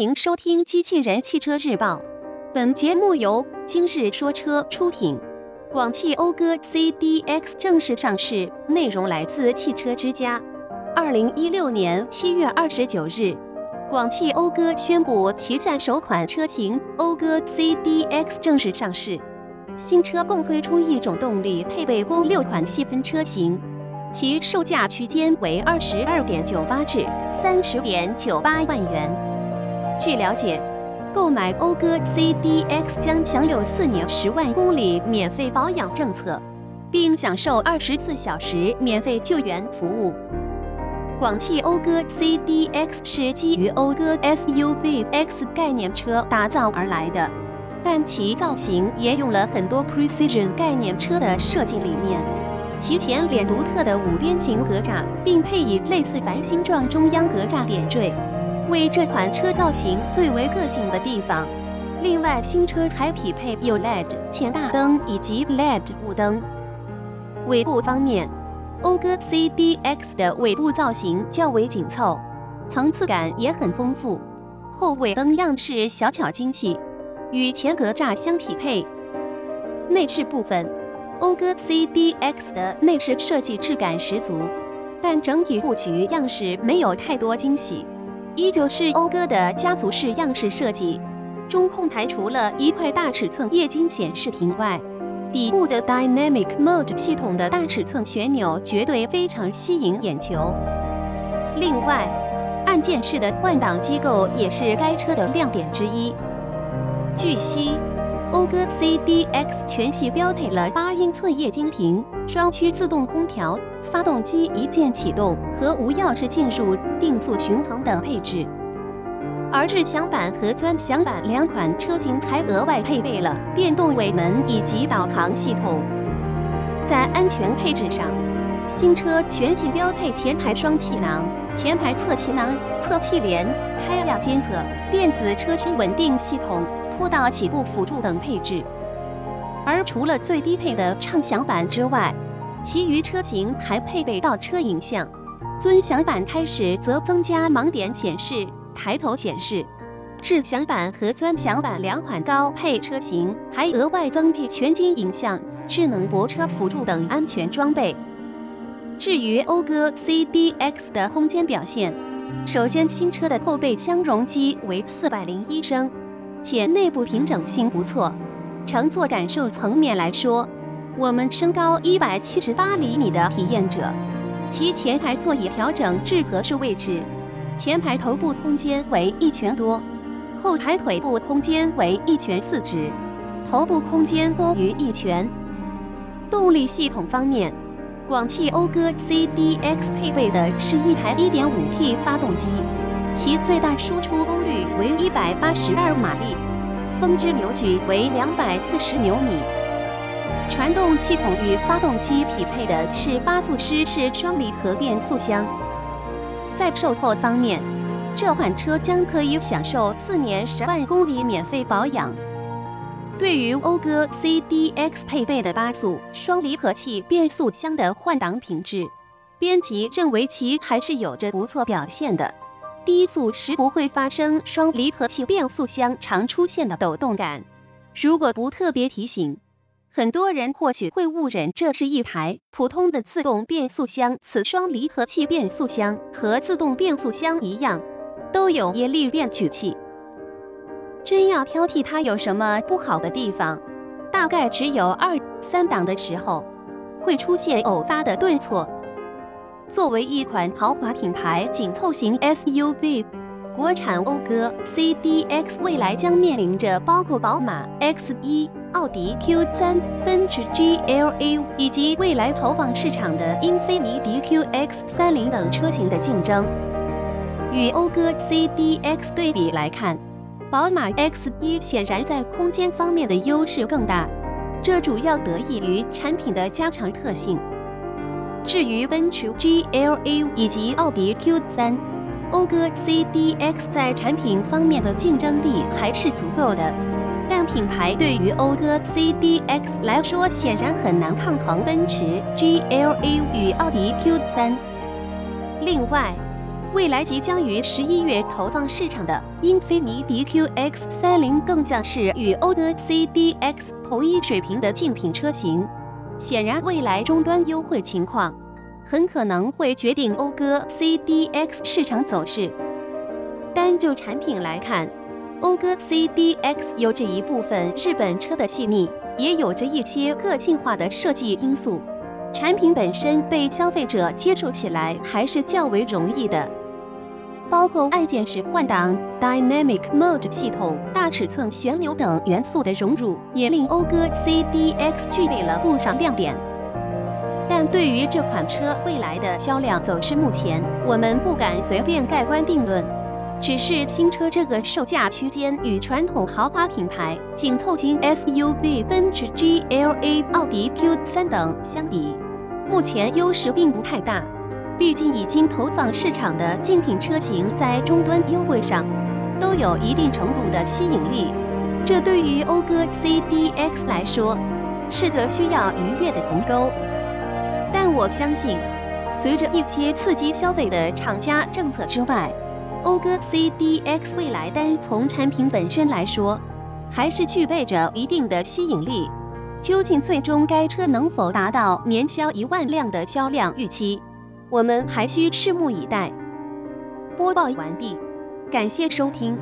迎收听《机器人汽车日报》，本节目由今日说车出品。广汽讴歌 CDX 正式上市，内容来自汽车之家。二零一六年七月二十九日，广汽讴歌宣布旗下首款车型讴歌 CDX 正式上市。新车共推出一种动力配备共六款细分车型，其售价区间为二十二点九八至三十点九八万元。据了解。购买讴歌 CDX 将享有四年十万公里免费保养政策，并享受二十四小时免费救援服务。广汽讴歌 CDX 是基于讴歌 SUV X 概念车打造而来的，但其造型沿用了很多 Precision 概念车的设计理念。其前脸独特的五边形格栅，并配以类似繁星状中央格栅点缀。为这款车造型最为个性的地方。另外，新车还匹配有 LED 前大灯以及 LED 雾灯。尾部方面，讴歌 CDX 的尾部造型较为紧凑，层次感也很丰富。后尾灯样式小巧精细，与前格栅相匹配。内饰部分，讴歌 CDX 的内饰设计质感十足，但整体布局样式没有太多惊喜。依旧是讴歌的家族式样式设计，中控台除了一块大尺寸液晶显示屏外，底部的 Dynamic Mode 系统的大尺寸旋钮绝对非常吸引眼球。另外，按键式的换挡机构也是该车的亮点之一。据悉，讴歌 CDX 全系标配了八英寸液晶屏、双区自动空调。发动机一键启动和无钥匙进入、定速巡航等配置，而智享版和尊享版两款车型还额外配备了电动尾门以及导航系统。在安全配置上，新车全系标配前排双气囊、前排侧气囊、侧气帘、胎压监测、电子车身稳定系统、坡道起步辅助等配置。而除了最低配的畅享版之外，其余车型还配备倒车影像，尊享版开始则增加盲点显示、抬头显示。智享版和尊享版两款高配车型还额外增配全景影像、智能泊车辅助等安全装备。至于讴歌 CDX 的空间表现，首先新车的后备箱容积为四百零一升，且内部平整性不错。乘坐感受层面来说，我们身高一百七十八厘米的体验者，其前排座椅调整至合适位置，前排头部空间为一拳多，后排腿部空间为一拳四指，头部空间多于一拳。动力系统方面，广汽讴歌 CDX 配备的是一台 1.5T 发动机，其最大输出功率为182马力，峰值扭矩为240牛米。传动系统与发动机匹配的是八速湿式双离合变速箱。在售后方面，这款车将可以享受四年十万公里免费保养。对于讴歌 CDX 配备的八速双离合器变速箱的换挡品质，编辑认为其还是有着不错表现的。低速时不会发生双离合器变速箱常出现的抖动感。如果不特别提醒。很多人或许会误认这是一台普通的自动变速箱。此双离合器变速箱和自动变速箱一样，都有液力变矩器。真要挑剔它有什么不好的地方，大概只有二三档的时候会出现偶发的顿挫。作为一款豪华品牌紧凑型 SUV。国产讴歌 CDX 未来将面临着包括宝马 X1、奥迪 Q3、奔驰 GLA 以及未来投放市场的英菲尼迪 QX30 等车型的竞争。与讴歌 CDX 对比来看，宝马 X1 显然在空间方面的优势更大，这主要得益于产品的加长特性。至于奔驰 GLA 以及奥迪 Q3，讴歌 CDX 在产品方面的竞争力还是足够的，但品牌对于讴歌 CDX 来说显然很难抗衡奔驰 GLA 与奥迪 Q3。另外，未来即将于十一月投放市场的英菲尼迪 QX30 更像是与讴歌 CDX 同一水平的竞品车型。显然，未来终端优惠情况很可能会决定讴歌 CDX 市场走势。单就产品来看，讴歌 CDX 有着一部分日本车的细腻，也有着一些个性化的设计因素。产品本身被消费者接触起来还是较为容易的。包括按键式换挡、Dynamic Mode 系统、大尺寸旋钮等元素的融入，也令讴歌 CDX 具备了不少亮点。但对于这款车未来的销量走势，目前我们不敢随便盖棺定论。只是新车这个售价区间与传统豪华品牌紧凑型 SUV 奔驰 GLA、奥迪 Q3 等相比，目前优势并不太大。毕竟已经投放市场的竞品车型在终端优惠上都有一定程度的吸引力，这对于讴歌 CDX 来说是个需要逾越的鸿沟。我相信，随着一些刺激消费的厂家政策之外，讴歌 CDX 未来单从产品本身来说，还是具备着一定的吸引力。究竟最终该车能否达到年销一万辆的销量预期？我们还需拭目以待。播报完毕，感谢收听。